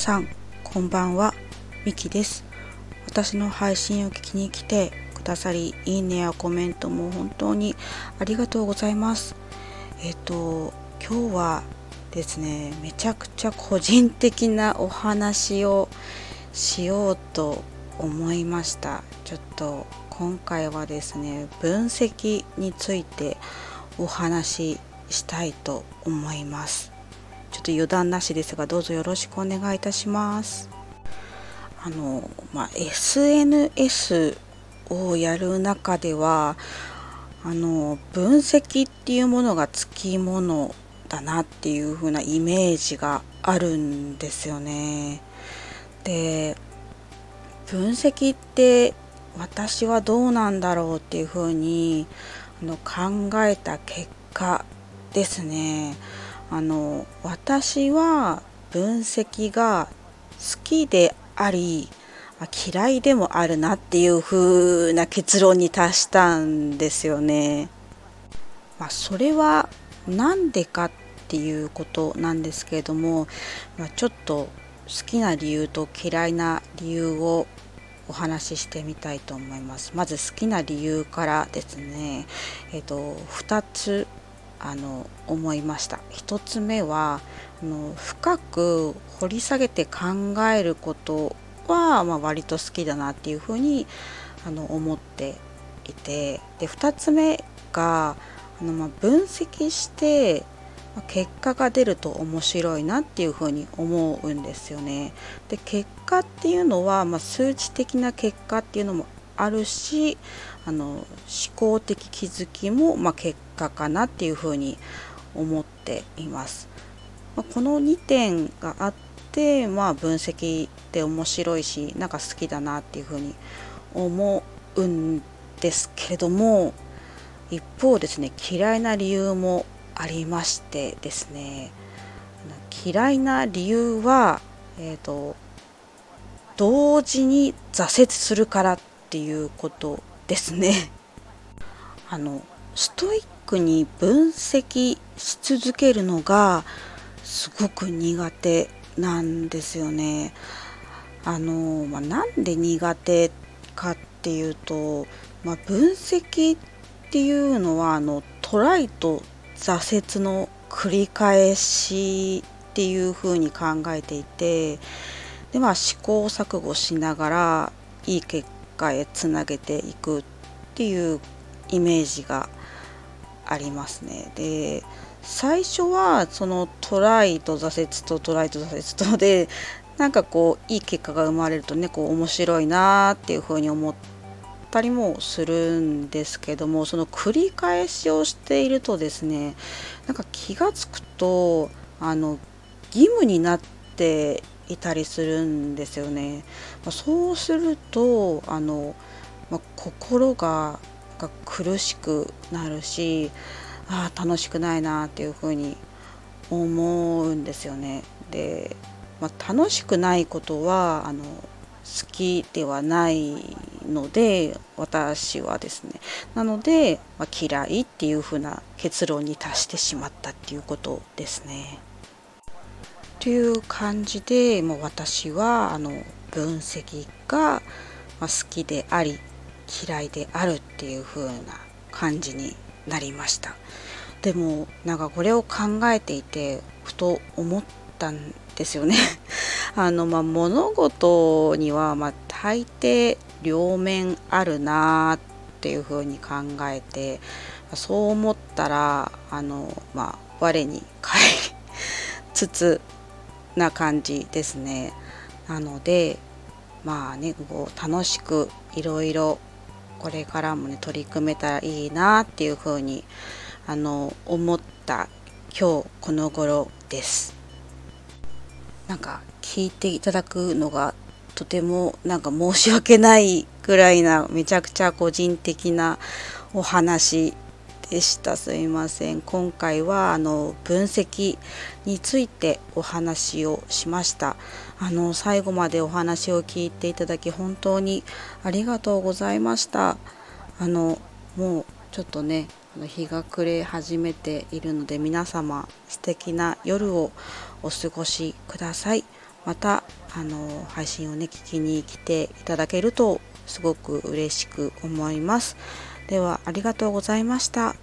さんこんばんは。みきです。私の配信を聞きに来てくださりいいねやコメントも本当にありがとうございます。えっ、と今日はですねめちゃくちゃ個人的なお話をしようと思いました。ちょっと今回はですね分析についてお話ししたいと思います。ちょっと余談なしですがどうぞよろしくお願いいたしますあの、まあ、SNS をやる中ではあの分析っていうものがつきものだなっていう風なイメージがあるんですよね。で分析って私はどうなんだろうっていう風にあに考えた結果ですねあの私は分析が好きであり嫌いでもあるなっていう風な結論に達したんですよね。まあ、それは何でかっていうことなんですけれども、まあ、ちょっと好きな理由と嫌いな理由をお話ししてみたいと思います。まず好きな理由からですね、えっ、と2つあの思いました1つ目はあの深く掘り下げて考えることは、まあ、割と好きだなっていうふうにあの思っていてで2つ目があの、まあ、分析して結果が出ると面白いなっていうふうに思うんですよね。で結果っていうのは、まあ、数値的な結果っていうのもあるしあの思考的気づきも、まあ、結果かなっていうふうに思っています。まあ、この2点があって、まあ、分析って面白いしなんか好きだなっていうふうに思うんですけれども一方ですね嫌いな理由もありましてですね嫌いな理由は、えーと、同時に挫折するからっていうことですね。あのストイックに分析し続けるのがすごく苦手なんですよね。あのまあ、なんで苦手かっていうと、まあ、分析っていうのはあのトライと挫折の繰り返しっていうふうに考えていてで、まあ、試行錯誤しながらいい結果へつなげていくっていうイメージがありますね。で最初はそのトライと挫折とトライと挫折とでなんかこういい結果が生まれるとねこう面白いなっていうふうに思ったりもするんですけどもその繰り返しをしているとですねなんか気が付くとあの義務になっていたりするんですよね。まそうするとあの、ま心がが苦しくなるしあ楽しくないなっていうふうに思うんですよね。で、まあ、楽しくないことはあの好きではないので私はですねなので、まあ、嫌いっていうふうな結論に達してしまったっていうことですね。という感じでもう私はあの分析が好きであり嫌いであるっていう風な感じになりました。でもなんかこれを考えていてふと思ったんですよね。あのまあ物事にはま大抵両面あるなっていう風に考えてそう思ったらあのまあ我に返りつつな感じですね。なのでまあねこう楽しくいろいろこれからもね取り組めたらいいなっていうふうにあの思った今日この頃です。なんか聞いていただくのがとてもなんか申し訳ないぐらいなめちゃくちゃ個人的なお話でした。すいません。今回はあの分析についてお話をしました。あの最後までお話を聞いていただき本当にありがとうございました。あのもうちょっとね日が暮れ始めているので皆様素敵な夜をお過ごしください。またあの配信をね聞きに来ていただけるとすごく嬉しく思います。ではありがとうございました。